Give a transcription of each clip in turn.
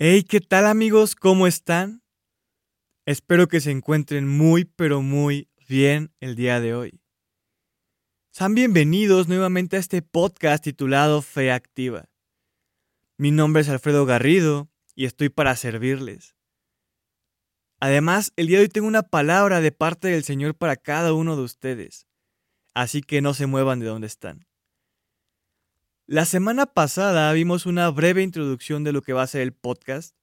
Hey, ¿qué tal amigos? ¿Cómo están? Espero que se encuentren muy, pero muy bien el día de hoy. Sean bienvenidos nuevamente a este podcast titulado Fe Activa. Mi nombre es Alfredo Garrido y estoy para servirles. Además, el día de hoy tengo una palabra de parte del Señor para cada uno de ustedes, así que no se muevan de donde están. La semana pasada vimos una breve introducción de lo que va a ser el podcast,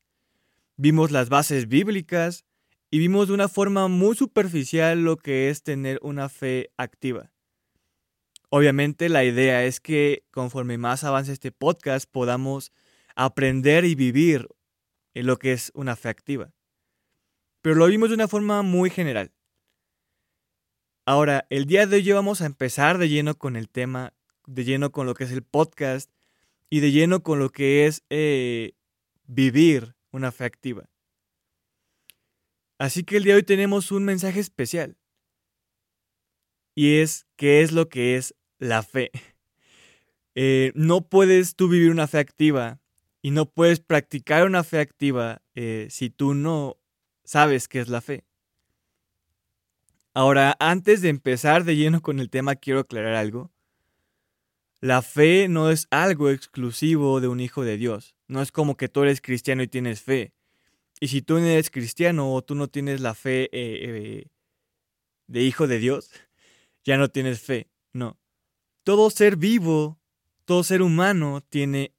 vimos las bases bíblicas y vimos de una forma muy superficial lo que es tener una fe activa. Obviamente la idea es que conforme más avance este podcast podamos aprender y vivir en lo que es una fe activa. Pero lo vimos de una forma muy general. Ahora, el día de hoy vamos a empezar de lleno con el tema de lleno con lo que es el podcast y de lleno con lo que es eh, vivir una fe activa. Así que el día de hoy tenemos un mensaje especial. Y es qué es lo que es la fe. Eh, no puedes tú vivir una fe activa y no puedes practicar una fe activa eh, si tú no sabes qué es la fe. Ahora, antes de empezar de lleno con el tema, quiero aclarar algo. La fe no es algo exclusivo de un hijo de Dios. No es como que tú eres cristiano y tienes fe. Y si tú no eres cristiano o tú no tienes la fe eh, eh, de hijo de Dios, ya no tienes fe. No. Todo ser vivo, todo ser humano tiene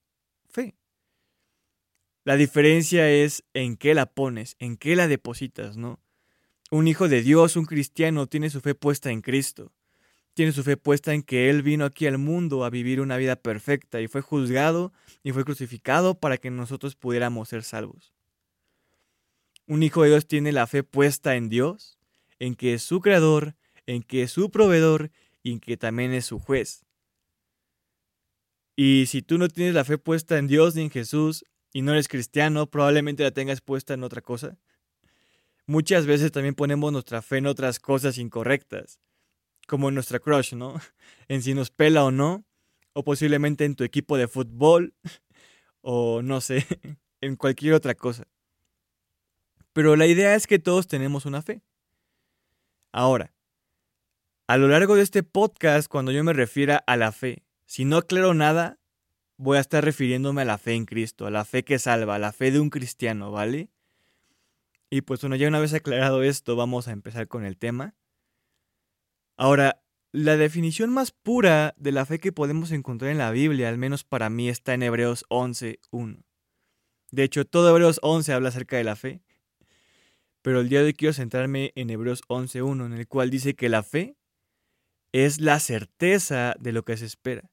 fe. La diferencia es en qué la pones, en qué la depositas, ¿no? Un hijo de Dios, un cristiano, tiene su fe puesta en Cristo tiene su fe puesta en que Él vino aquí al mundo a vivir una vida perfecta y fue juzgado y fue crucificado para que nosotros pudiéramos ser salvos. Un hijo de Dios tiene la fe puesta en Dios, en que es su creador, en que es su proveedor y en que también es su juez. Y si tú no tienes la fe puesta en Dios ni en Jesús y no eres cristiano, probablemente la tengas puesta en otra cosa. Muchas veces también ponemos nuestra fe en otras cosas incorrectas como nuestra crush, ¿no? En si nos pela o no, o posiblemente en tu equipo de fútbol, o no sé, en cualquier otra cosa. Pero la idea es que todos tenemos una fe. Ahora, a lo largo de este podcast, cuando yo me refiera a la fe, si no aclaro nada, voy a estar refiriéndome a la fe en Cristo, a la fe que salva, a la fe de un cristiano, ¿vale? Y pues bueno, ya una vez aclarado esto, vamos a empezar con el tema. Ahora, la definición más pura de la fe que podemos encontrar en la Biblia, al menos para mí, está en Hebreos 11.1. De hecho, todo Hebreos 11 habla acerca de la fe. Pero el día de hoy quiero centrarme en Hebreos 11.1, en el cual dice que la fe es la certeza de lo que se espera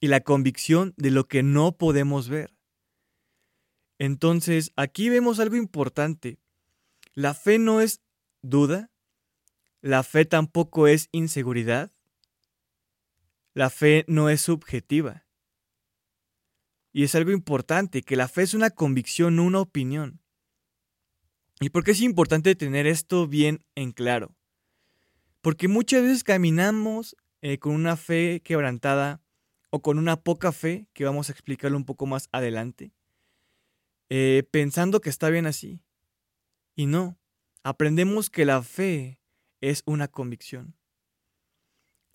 y la convicción de lo que no podemos ver. Entonces, aquí vemos algo importante. La fe no es duda, la fe tampoco es inseguridad. La fe no es subjetiva. Y es algo importante, que la fe es una convicción, no una opinión. ¿Y por qué es importante tener esto bien en claro? Porque muchas veces caminamos eh, con una fe quebrantada o con una poca fe, que vamos a explicarlo un poco más adelante, eh, pensando que está bien así. Y no, aprendemos que la fe es una convicción.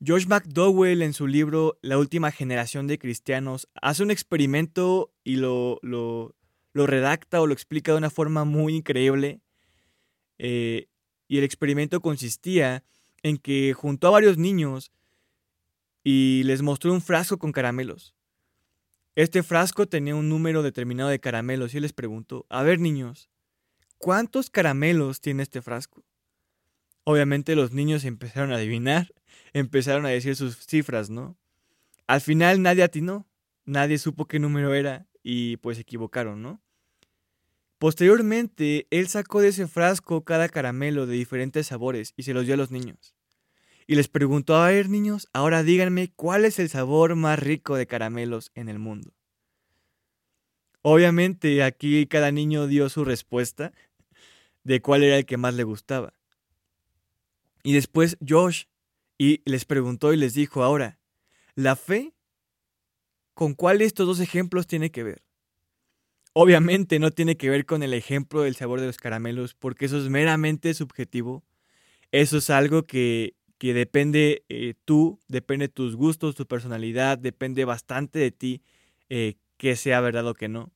George McDowell en su libro La última generación de cristianos hace un experimento y lo, lo, redacta o lo explica de una forma muy increíble. Eh, y el experimento consistía en que juntó a varios niños y les mostró un frasco con caramelos. Este frasco tenía un número determinado de caramelos y les preguntó, a ver niños, ¿cuántos caramelos tiene este frasco? Obviamente los niños empezaron a adivinar, empezaron a decir sus cifras, ¿no? Al final nadie atinó, nadie supo qué número era y pues se equivocaron, ¿no? Posteriormente, él sacó de ese frasco cada caramelo de diferentes sabores y se los dio a los niños. Y les preguntó, a ver niños, ahora díganme cuál es el sabor más rico de caramelos en el mundo. Obviamente aquí cada niño dio su respuesta de cuál era el que más le gustaba. Y después Josh y les preguntó y les dijo, ahora, ¿la fe con cuál de estos dos ejemplos tiene que ver? Obviamente no tiene que ver con el ejemplo del sabor de los caramelos, porque eso es meramente subjetivo. Eso es algo que, que depende eh, tú, depende de tus gustos, tu personalidad, depende bastante de ti eh, que sea verdad o que no.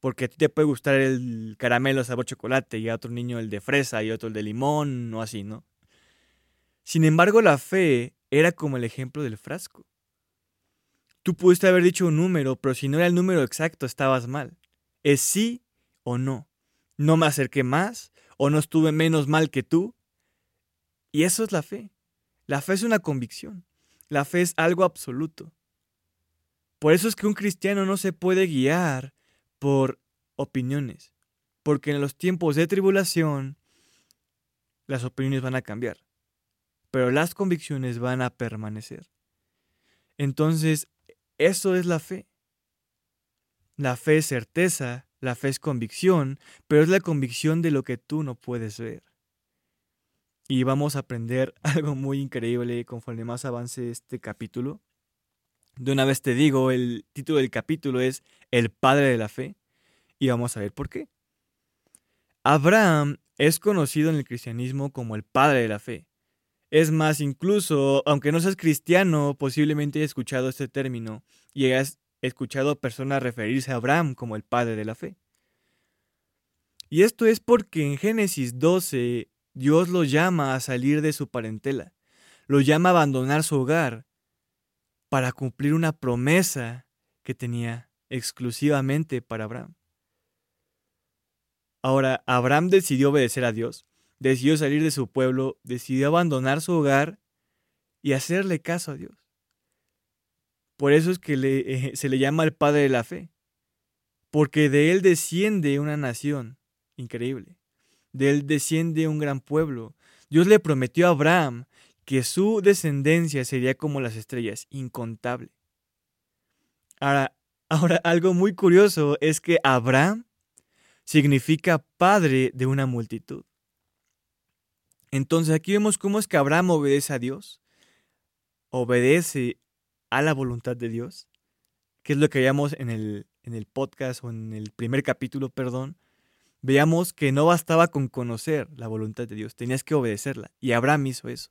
Porque a ti te puede gustar el caramelo sabor chocolate y a otro niño el de fresa y otro el de limón o así, ¿no? Sin embargo, la fe era como el ejemplo del frasco. Tú pudiste haber dicho un número, pero si no era el número exacto, estabas mal. Es sí o no. No me acerqué más o no estuve menos mal que tú. Y eso es la fe. La fe es una convicción. La fe es algo absoluto. Por eso es que un cristiano no se puede guiar por opiniones, porque en los tiempos de tribulación las opiniones van a cambiar, pero las convicciones van a permanecer. Entonces, eso es la fe. La fe es certeza, la fe es convicción, pero es la convicción de lo que tú no puedes ver. Y vamos a aprender algo muy increíble conforme más avance este capítulo. De una vez te digo, el título del capítulo es El Padre de la Fe y vamos a ver por qué. Abraham es conocido en el cristianismo como el Padre de la Fe. Es más, incluso, aunque no seas cristiano, posiblemente hayas escuchado este término y hayas escuchado a personas referirse a Abraham como el Padre de la Fe. Y esto es porque en Génesis 12 Dios lo llama a salir de su parentela, lo llama a abandonar su hogar para cumplir una promesa que tenía exclusivamente para Abraham. Ahora, Abraham decidió obedecer a Dios, decidió salir de su pueblo, decidió abandonar su hogar y hacerle caso a Dios. Por eso es que eh, se le llama el Padre de la Fe, porque de él desciende una nación increíble, de él desciende un gran pueblo. Dios le prometió a Abraham que su descendencia sería como las estrellas, incontable. Ahora, ahora, algo muy curioso es que Abraham significa padre de una multitud. Entonces aquí vemos cómo es que Abraham obedece a Dios, obedece a la voluntad de Dios, que es lo que veíamos en el, en el podcast o en el primer capítulo, perdón. Veamos que no bastaba con conocer la voluntad de Dios, tenías que obedecerla. Y Abraham hizo eso.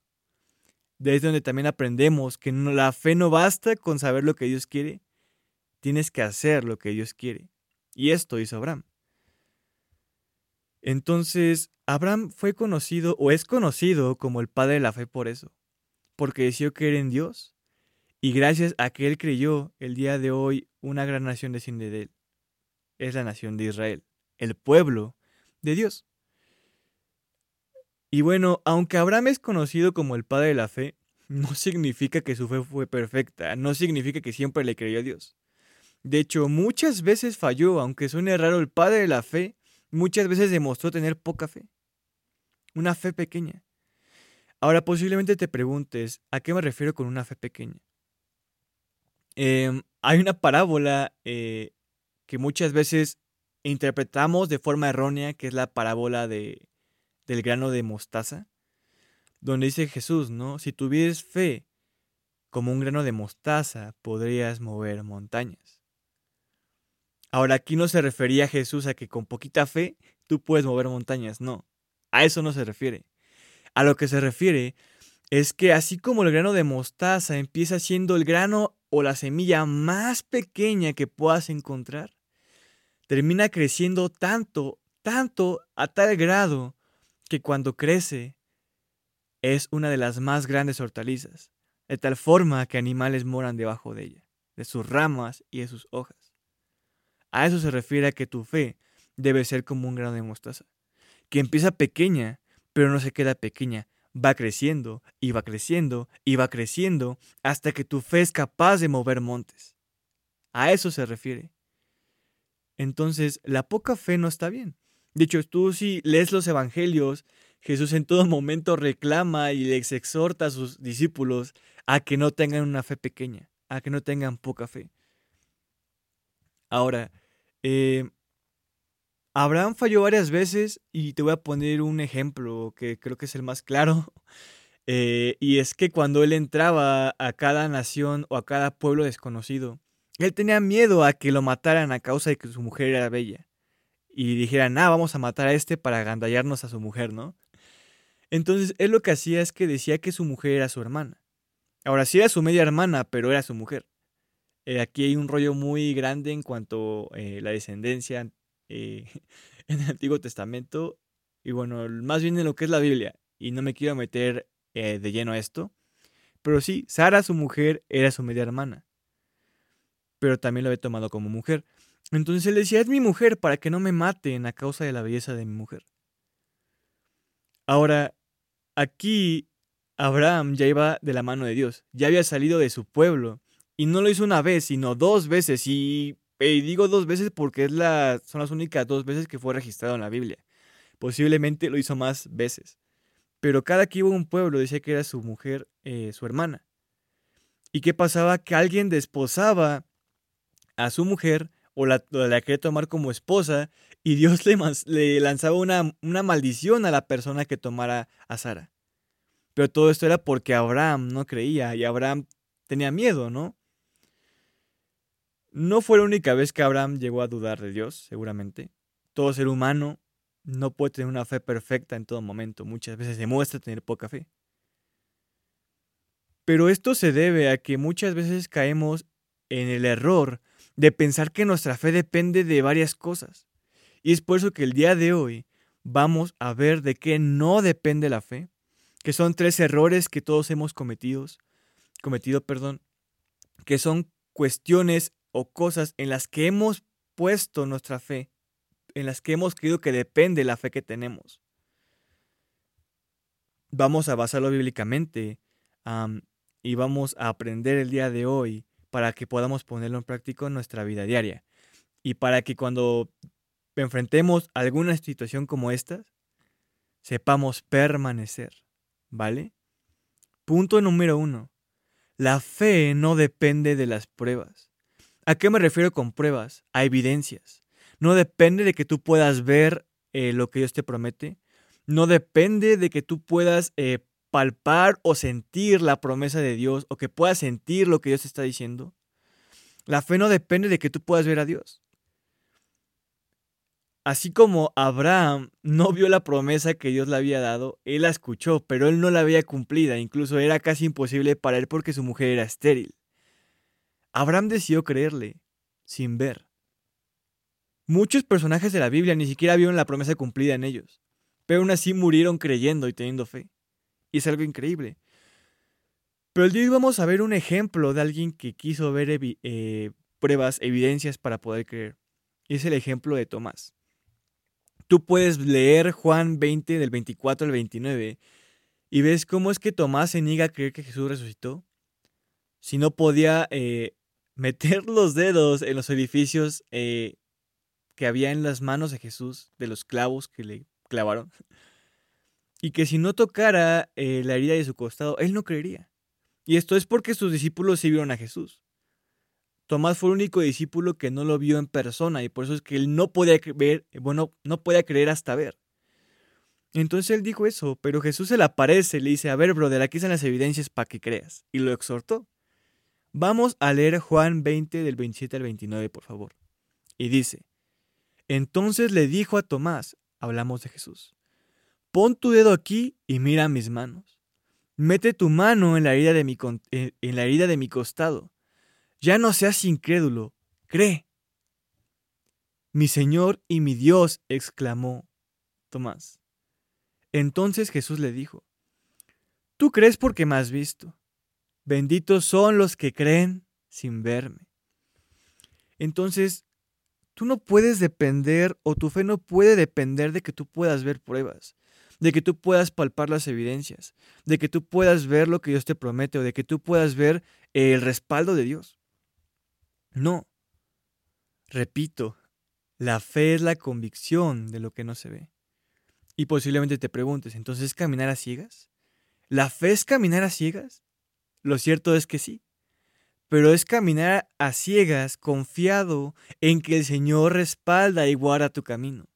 Desde donde también aprendemos que la fe no basta con saber lo que Dios quiere, tienes que hacer lo que Dios quiere. Y esto hizo Abraham. Entonces, Abraham fue conocido o es conocido como el padre de la fe por eso, porque decidió creer en Dios y gracias a que él creyó, el día de hoy una gran nación desciende de él. Es la nación de Israel, el pueblo de Dios. Y bueno, aunque Abraham es conocido como el padre de la fe, no significa que su fe fue perfecta, no significa que siempre le creyó a Dios. De hecho, muchas veces falló, aunque suene raro, el padre de la fe muchas veces demostró tener poca fe, una fe pequeña. Ahora posiblemente te preguntes, ¿a qué me refiero con una fe pequeña? Em, hay una parábola eh, que muchas veces interpretamos de forma errónea, que es la parábola de del grano de mostaza, donde dice Jesús, ¿no? Si tuvieras fe como un grano de mostaza, podrías mover montañas. Ahora, aquí no se refería Jesús a que con poquita fe tú puedes mover montañas, no. A eso no se refiere. A lo que se refiere es que así como el grano de mostaza empieza siendo el grano o la semilla más pequeña que puedas encontrar, termina creciendo tanto, tanto, a tal grado que cuando crece es una de las más grandes hortalizas, de tal forma que animales moran debajo de ella, de sus ramas y de sus hojas. A eso se refiere a que tu fe debe ser como un grano de mostaza, que empieza pequeña, pero no se queda pequeña, va creciendo y va creciendo y va creciendo hasta que tu fe es capaz de mover montes. A eso se refiere. Entonces, la poca fe no está bien. De hecho, tú si lees los evangelios, Jesús en todo momento reclama y les exhorta a sus discípulos a que no tengan una fe pequeña, a que no tengan poca fe. Ahora, eh, Abraham falló varias veces y te voy a poner un ejemplo que creo que es el más claro. Eh, y es que cuando él entraba a cada nación o a cada pueblo desconocido, Él tenía miedo a que lo mataran a causa de que su mujer era bella. Y dijeran, ah, vamos a matar a este para agandallarnos a su mujer, ¿no? Entonces, él lo que hacía es que decía que su mujer era su hermana. Ahora sí era su media hermana, pero era su mujer. Eh, aquí hay un rollo muy grande en cuanto a eh, la descendencia eh, en el Antiguo Testamento. Y bueno, más bien en lo que es la Biblia. Y no me quiero meter de lleno a esto. Pero sí, Sara, su mujer, era su media hermana. Pero también lo había tomado como mujer. Entonces él decía, es mi mujer para que no me maten a causa de la belleza de mi mujer. Ahora, aquí Abraham ya iba de la mano de Dios, ya había salido de su pueblo, y no lo hizo una vez, sino dos veces, y, digo dos veces porque es la, son las únicas dos veces que fue registrado en la Biblia. Posiblemente lo hizo más veces. Pero cada que iba a un pueblo decía que era su mujer, eh, su hermana. ¿Y qué pasaba? Que alguien desposaba a su mujer o la, quería tomar como esposa y Dios le, le lanzaba una, una maldición a la persona que tomara a Sara. Pero todo esto era porque Abraham no creía y Abraham tenía miedo, ¿no? No fue la única vez que Abraham llegó a dudar de Dios, seguramente. Todo ser humano no puede tener una fe perfecta en todo momento. Muchas veces demuestra tener poca fe. Pero esto se debe a que muchas veces caemos en el error de pensar que nuestra fe depende de varias cosas. Y es por eso que el día de hoy vamos a ver de qué no depende la fe que son tres errores que todos hemos cometido, cometido, perdón, que son cuestiones o cosas en las que hemos puesto nuestra fe, en las que hemos creído que depende la fe que tenemos. Vamos a basarlo bíblicamente y vamos a aprender el día de hoy para que podamos ponerlo en práctica en nuestra vida diaria. Y para que cuando enfrentemos alguna situación como esta, sepamos permanecer. ¿vale? Punto número uno. La fe no depende de las pruebas. ¿A qué me refiero con pruebas? A evidencias. No depende de que tú puedas ver eh, lo que Dios te promete. No depende de que tú puedas eh, palpar o sentir la promesa de Dios o que puedas sentir lo que Dios te está diciendo. La fe no depende de que tú puedas ver a Dios. Así como Abraham no vio la promesa que Dios le había dado, él la escuchó, pero él no la había cumplida, incluso era casi imposible para él porque su mujer era estéril. Abraham decidió creerle, sin ver. Muchos personajes de la Biblia ni siquiera vieron la promesa cumplida en ellos, pero aún así murieron creyendo y teniendo fe. Y es algo increíble. Pero el día de hoy vamos a ver un ejemplo de alguien que quiso ver eh, pruebas, evidencias para poder creer. Y es el ejemplo de Tomás. Tú puedes leer Juan 20 del 24 al 29 y ves cómo es que Tomás se niega a creer que Jesús resucitó. Si no podía eh, meter los dedos en los edificios eh, que había en las manos de Jesús, de los clavos que le clavaron, y que si no tocara eh, la herida de su costado, él no creería. Y esto es porque sus discípulos sí vieron a Jesús. Tomás fue el único discípulo que no lo vio en persona y por eso es que él no podía ver, bueno, no podía creer hasta ver. Entonces él dijo eso, pero Jesús se le aparece le dice, a ver, brother, aquí están las evidencias para que creas. Y lo exhortó. Vamos a leer Juan 20 del 27 al 29, por favor. Y dice, entonces le dijo a Tomás, hablamos de Jesús, pon tu dedo aquí y mira mis manos. Mete tu mano en la herida de mi, en la herida de mi costado ya no seas incrédulo, cree. Mi Señor y mi Dios, exclamó Tomás. Entonces Jesús le dijo, Tú crees porque me has visto. Benditos son los que creen sin verme. Entonces, tú no puedes depender o tu fe no puede depender de que tú puedas ver pruebas, de que tú puedas palpar las evidencias, de que tú puedas ver lo que Dios te promete o de que tú puedas ver el respaldo de Dios. No. Repito, la fe es la convicción de lo que no se ve. Y posiblemente te preguntes, ¿entonces es caminar a ciegas? ¿La fe es caminar a ciegas? Lo cierto es que sí. Pero es caminar a ciegas confiado en que el Señor respalda y guarda tu camino.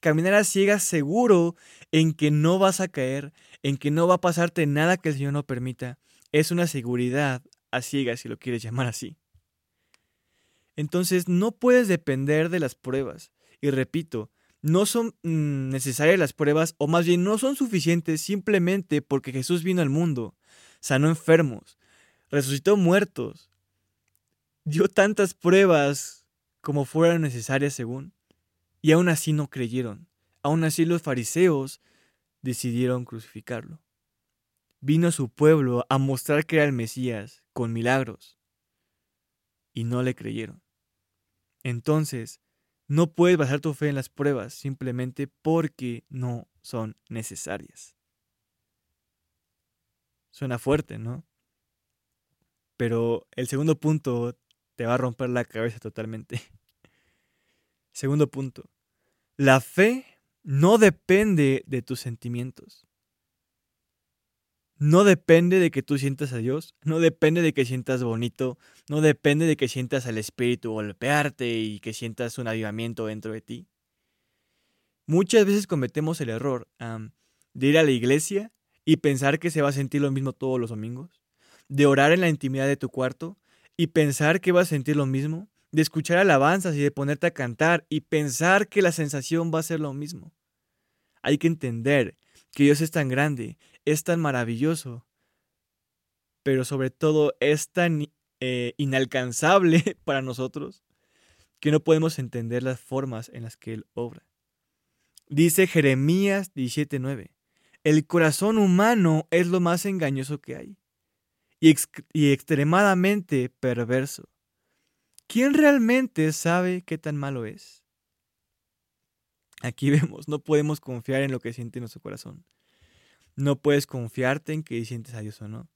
Caminar a ciegas seguro en que no vas a caer, en que no va a pasarte nada que el Señor no permita. Es una seguridad a ciegas si lo quieres llamar así. Entonces no puedes depender de las pruebas. Y repito, no son mm, necesarias las pruebas, o más bien no son suficientes simplemente porque Jesús vino al mundo, sanó enfermos, resucitó muertos, dio tantas pruebas como fueran necesarias según, y aún así no creyeron. Aún así los fariseos decidieron crucificarlo. Vino a su pueblo a mostrar que era el Mesías con milagros, y no le creyeron. Entonces, no puedes basar tu fe en las pruebas simplemente porque no son necesarias. Suena fuerte, ¿no? Pero el segundo punto te va a romper la cabeza totalmente. Segundo punto. La fe no depende de tus sentimientos. No depende de que tú sientas a Dios, no depende de que sientas bonito, no depende de que sientas al Espíritu golpearte y que sientas un avivamiento dentro de ti. Muchas veces cometemos el error de ir a la iglesia y pensar que se va a sentir lo mismo todos los domingos, de orar en la intimidad de tu cuarto y pensar que vas a sentir lo mismo, de escuchar alabanzas y de ponerte a cantar y pensar que la sensación va a ser lo mismo. Hay que entender que Dios es tan grande, es tan maravilloso, pero sobre todo es tan eh, inalcanzable para nosotros que no podemos entender las formas en las que Él obra. Dice Jeremías 17:9, el corazón humano es lo más engañoso que hay y, extremadamente perverso. ¿Quién realmente sabe qué tan malo es? Aquí vemos, no podemos confiar en lo que siente nuestro corazón. No puedes confiarte en que sientes a Dios o no.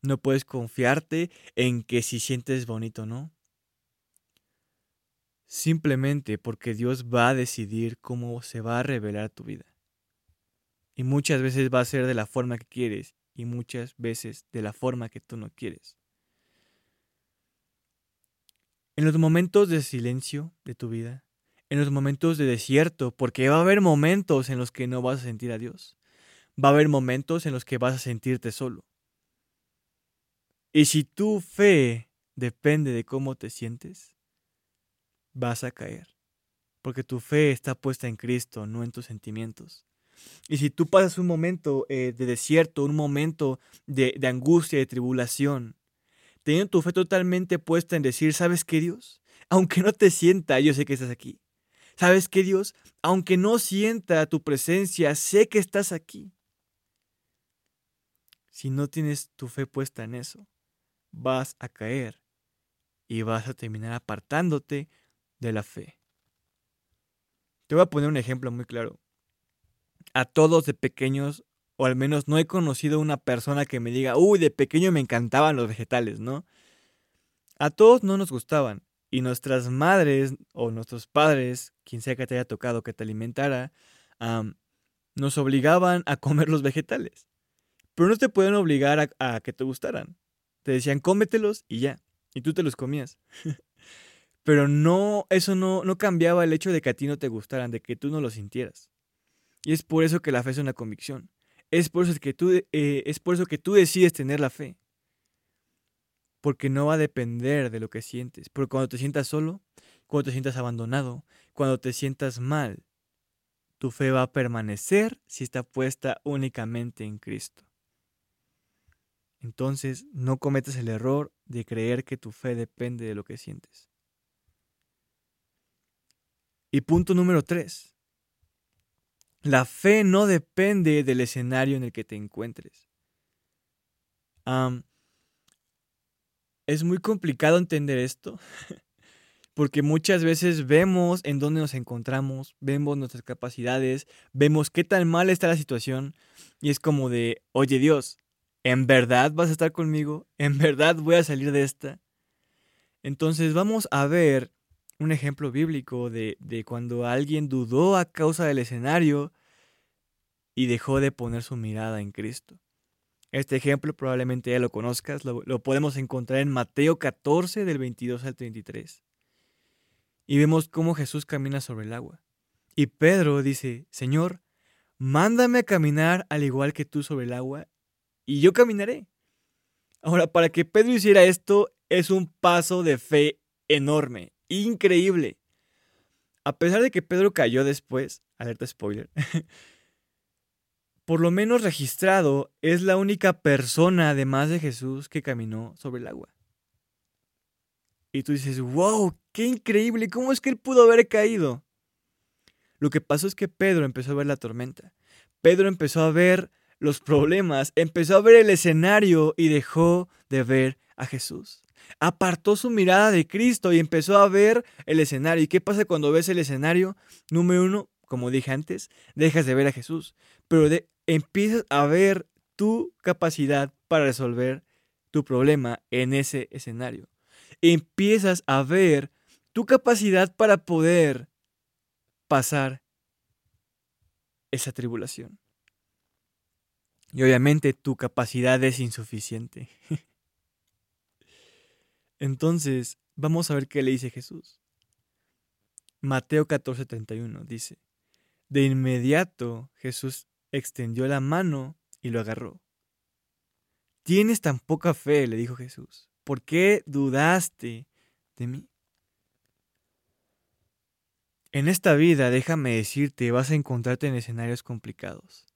No puedes confiarte en que si sientes bonito o no. Simplemente porque Dios va a decidir cómo se va a revelar tu vida. Y muchas veces va a ser de la forma que quieres y muchas veces de la forma que tú no quieres. En los momentos de silencio de tu vida, en los momentos de desierto, porque va a haber momentos en los que no vas a sentir a Dios. Va a haber momentos en los que vas a sentirte solo. Y si tu fe depende de cómo te sientes, vas a caer. Porque tu fe está puesta en Cristo, no en tus sentimientos. Y si tú pasas un momento eh, de desierto, un momento de, de angustia, de tribulación, teniendo tu fe totalmente puesta en decir, ¿sabes qué Dios? Aunque no te sienta, yo sé que estás aquí. ¿Sabes qué Dios? Aunque no sienta tu presencia, sé que estás aquí. Si no tienes tu fe puesta en eso, vas a caer y vas a terminar apartándote de la fe. Te voy a poner un ejemplo muy claro a todos de pequeños, o al menos no he conocido una persona que me diga, uy, de pequeño me encantaban los vegetales, ¿no? A todos no nos gustaban. Y nuestras madres o nuestros padres, quien sea que te haya tocado que te alimentara, nos obligaban a comer los vegetales. Pero no te pueden obligar a, a que te gustaran. Te decían, cómetelos y ya. Y tú te los comías. Pero no, eso no, no cambiaba el hecho de que a ti no te gustaran, de que tú no los sintieras. Y es por eso que la fe es una convicción. Es por eso que tú, eh, es por eso que tú decides tener la fe. Porque no va a depender de lo que sientes. Porque cuando te sientas solo, cuando te sientas abandonado, cuando te sientas mal, tu fe va a permanecer si está puesta únicamente en Cristo. Entonces, no cometas el error de creer que tu fe depende de lo que sientes. Y punto número tres. La fe no depende del escenario en el que te encuentres. es muy complicado entender esto, porque muchas veces vemos en dónde nos encontramos, vemos nuestras capacidades, vemos qué tan mal está la situación, y es como de, oye Dios, ¿en verdad vas a estar conmigo? ¿En verdad voy a salir de esta? Entonces vamos a ver un ejemplo bíblico de, cuando alguien dudó a causa del escenario y dejó de poner su mirada en Cristo. Este ejemplo probablemente ya lo conozcas, lo, lo, podemos encontrar en Mateo 14 del 22 al 33. Y vemos cómo Jesús camina sobre el agua. Y Pedro dice, Señor, mándame a caminar al igual que tú sobre el agua, y yo caminaré. Ahora, para que Pedro hiciera esto es un paso de fe enorme increíble. A pesar de que Pedro cayó después, alerta spoiler, por lo menos registrado, es la única persona, además de Jesús, que caminó sobre el agua. Y tú dices, wow, qué increíble, ¿cómo es que él pudo haber caído? Lo que pasó es que Pedro empezó a ver la tormenta. Pedro empezó a ver los problemas, empezó a ver el escenario y dejó de ver a Jesús. Apartó su mirada de Cristo y empezó a ver el escenario. ¿Y qué pasa cuando ves el escenario? Número uno, como dije antes, dejas de ver a Jesús, pero empiezas a ver tu capacidad para resolver tu problema en ese escenario. Empiezas a ver tu capacidad para poder pasar esa tribulación. Y obviamente tu capacidad es insuficiente. Entonces, vamos a ver qué le dice Jesús. Mateo 14:31 dice, de inmediato Jesús extendió la mano y lo agarró. Tienes tan poca fe, le dijo Jesús. ¿Por qué dudaste de mí? En esta vida, déjame decirte, vas a encontrarte en escenarios complicados.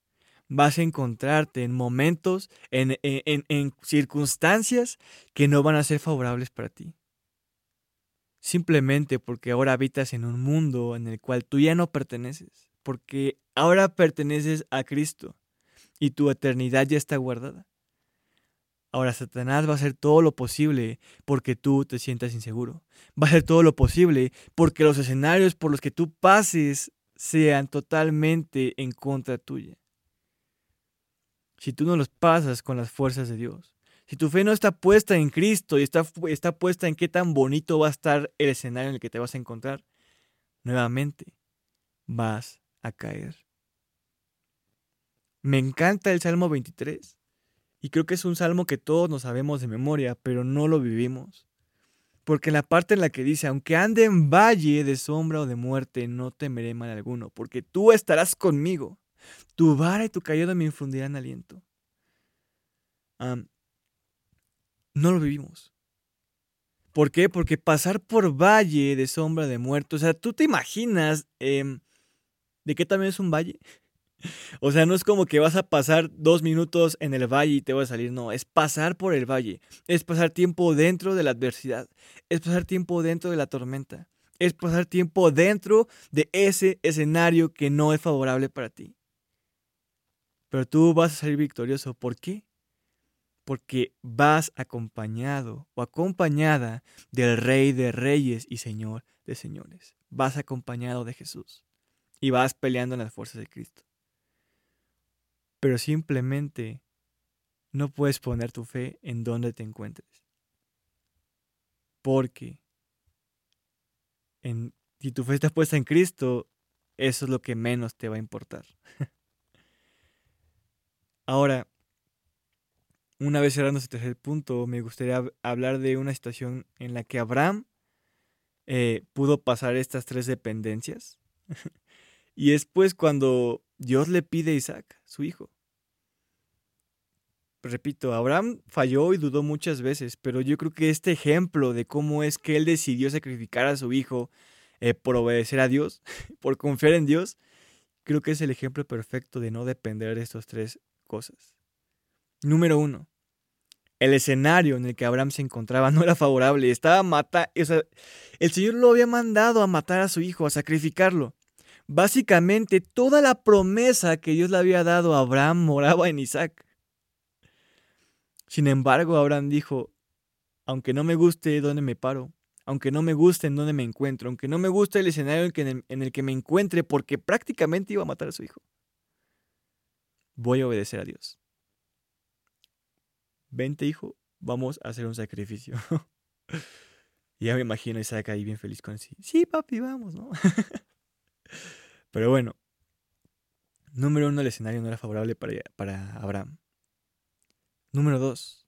Vas a encontrarte en momentos, en, en, circunstancias que no van a ser favorables para ti. Simplemente porque ahora habitas en un mundo en el cual tú ya no perteneces. Porque ahora perteneces a Cristo y tu eternidad ya está guardada. Ahora Satanás va a hacer todo lo posible porque tú te sientas inseguro. Va a hacer todo lo posible porque los escenarios por los que tú pases sean totalmente en contra tuya. Si tú no los pasas con las fuerzas de Dios, si tu fe no está puesta en Cristo y está, está puesta en qué tan bonito va a estar el escenario en el que te vas a encontrar, nuevamente vas a caer. Me encanta el Salmo 23 y creo que es un salmo que todos nos sabemos de memoria, pero no lo vivimos. Porque la parte en la que dice, aunque ande en valle de sombra o de muerte, no temeré mal alguno, porque tú estarás conmigo. Tu vara y tu callado me infundirán aliento. no lo vivimos. ¿Por qué? Porque pasar por valle de sombra de muerte, o sea, tú te imaginas em, de qué también es un valle. O sea, no es como que vas a pasar dos minutos en el valle y te vas a salir, no, es pasar por el valle, es pasar tiempo dentro de la adversidad, es pasar tiempo dentro de la tormenta, es pasar tiempo dentro de ese escenario que no es favorable para ti. Pero tú vas a salir victorioso, ¿por qué? Porque vas acompañado o acompañada del Rey de Reyes y Señor de Señores. Vas acompañado de Jesús y vas peleando en las fuerzas de Cristo pero simplemente no puedes poner tu fe en donde te encuentres. Porque si tu fe está puesta en Cristo, eso es lo que menos te va a importar. Ahora, una vez cerrando ese tercer punto, me gustaría hablar de una situación en la que Abraham eh, pudo pasar estas tres dependencias. y después cuando Dios le pide a Isaac, su hijo. Repito, Abraham falló y dudó muchas veces, pero yo creo que este ejemplo de cómo es que él decidió sacrificar a su hijo eh, por obedecer a Dios, por confiar en Dios, creo que es el ejemplo perfecto de no depender de estas tres cosas. Número uno, el escenario en el que Abraham se encontraba no era favorable, estaba mata, el Señor lo había mandado a matar a su hijo, a sacrificarlo. Básicamente, toda la promesa que Dios le había dado a Abraham moraba en Isaac. Sin embargo, Abraham dijo, aunque no me guste dónde me paro, aunque no me guste en dónde me encuentro, aunque no me guste el escenario en el, que me encuentre, porque prácticamente iba a matar a su hijo, voy a obedecer a Dios. Vente, hijo, vamos a hacer un sacrificio. ya me imagino Isaac ahí bien feliz con sí. Sí, papi, vamos, ¿no? Pero bueno, número uno, el escenario no era favorable para, para Abraham. Número dos.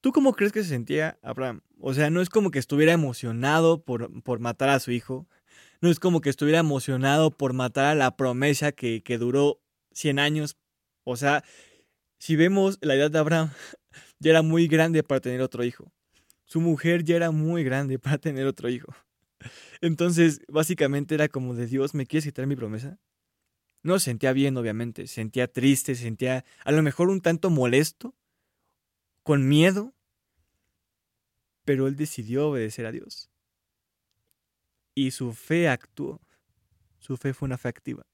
¿Tú cómo crees que se sentía Abraham? O sea, no es como que estuviera emocionado por, por matar a su hijo. No es como que estuviera emocionado por matar a la promesa que, que duró 100 años. O sea, si vemos la edad de Abraham, ya era muy grande para tener otro hijo. Su mujer ya era muy grande para tener otro hijo. Entonces, básicamente era como de Dios, ¿me quieres quitar mi promesa? No sentía bien, obviamente, sentía triste, sentía a lo mejor un tanto molesto, con miedo, pero él decidió obedecer a Dios. Y su fe actuó. Su fe fue una fe activa.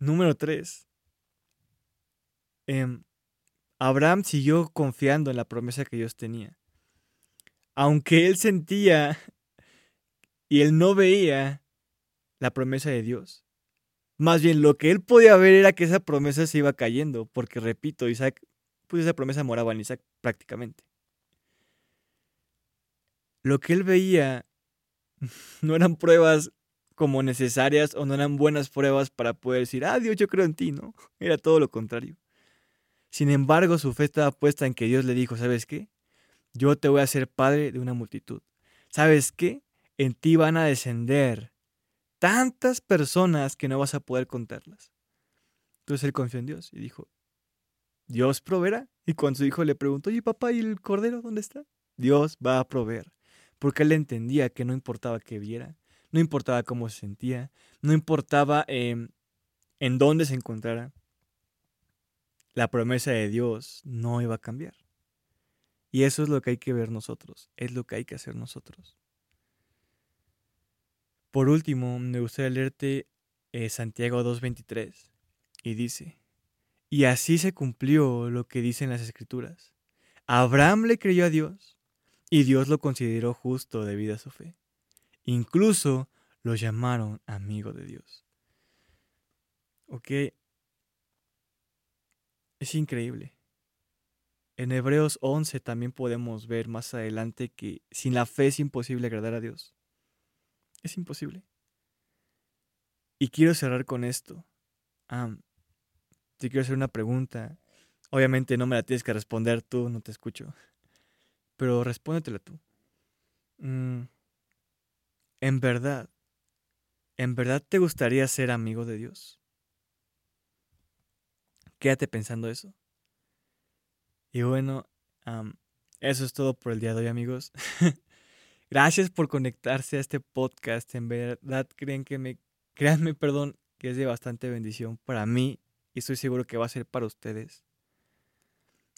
Número 3. Em, Abraham siguió confiando en la promesa que Dios tenía. Aunque él sentía y él no veía la promesa de Dios. Más bien lo que él podía ver era que esa promesa se iba cayendo, porque repito, Isaac, pues esa promesa moraba en Isaac prácticamente. Lo que él veía no eran pruebas como necesarias o no eran buenas pruebas para poder decir, ah, Dios, yo creo en ti, ¿no? Era todo lo contrario. Sin embargo, su fe estaba puesta en que Dios le dijo, ¿sabes qué? Yo te voy a hacer padre de una multitud. ¿Sabes qué? En ti van a descender tantas personas que no vas a poder contarlas. Entonces él confió en Dios y dijo, Dios proveerá. Y cuando su hijo le preguntó, oye papá, ¿y el cordero dónde está? Dios va a proveer. Porque él entendía que no importaba que viera, no importaba cómo se sentía, no importaba em, en dónde se encontrara. La promesa de Dios no iba a cambiar. Y eso es lo que hay que ver nosotros, es lo que hay que hacer nosotros. Por último, me gustaría leerte eh, Santiago 2.23 y dice, y así se cumplió lo que dicen las escrituras. Abraham le creyó a Dios y Dios lo consideró justo debido a su fe. Incluso lo llamaron amigo de Dios. Ok. Es increíble. En Hebreos 11 también podemos ver más adelante que sin la fe es imposible agradar a Dios. Es imposible. Y quiero cerrar con esto. te quiero hacer una pregunta. Obviamente no me la tienes que responder tú, no te escucho. Pero respóndetela tú. Mm, ¿En verdad, en verdad te gustaría ser amigo de Dios? Quédate pensando eso. Y bueno, eso es todo por el día de hoy, amigos. Gracias por conectarse a este podcast. En verdad, creen que me, créanme, perdón, que es de bastante bendición para mí y estoy seguro que va a ser para ustedes.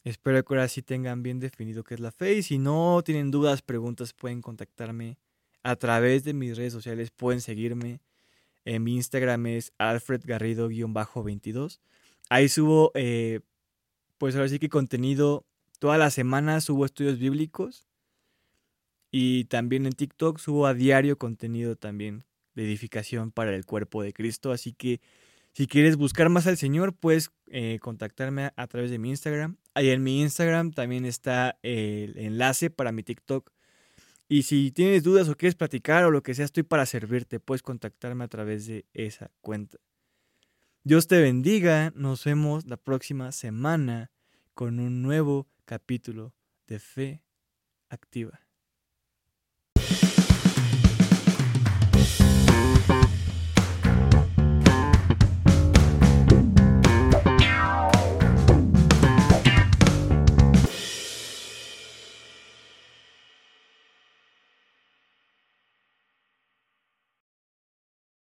Espero que ahora sí tengan bien definido qué es la fe y si no tienen dudas, preguntas, pueden contactarme a través de mis redes sociales pueden seguirme. En mi Instagram es alfredgarrido-22. Ahí subo, eh, pues ahora sí que contenido. Todas las semanas subo estudios bíblicos. Y también en TikTok subo a diario contenido también de edificación para el cuerpo de Cristo. Así que si quieres buscar más al Señor, puedes eh, contactarme a, través de mi Instagram. Ahí en mi Instagram también está el enlace para mi TikTok y si tienes dudas o quieres platicar o lo que sea, estoy para servirte. Puedes contactarme a través de esa cuenta. Dios te bendiga. Nos vemos la próxima semana con un nuevo capítulo de Fe Activa.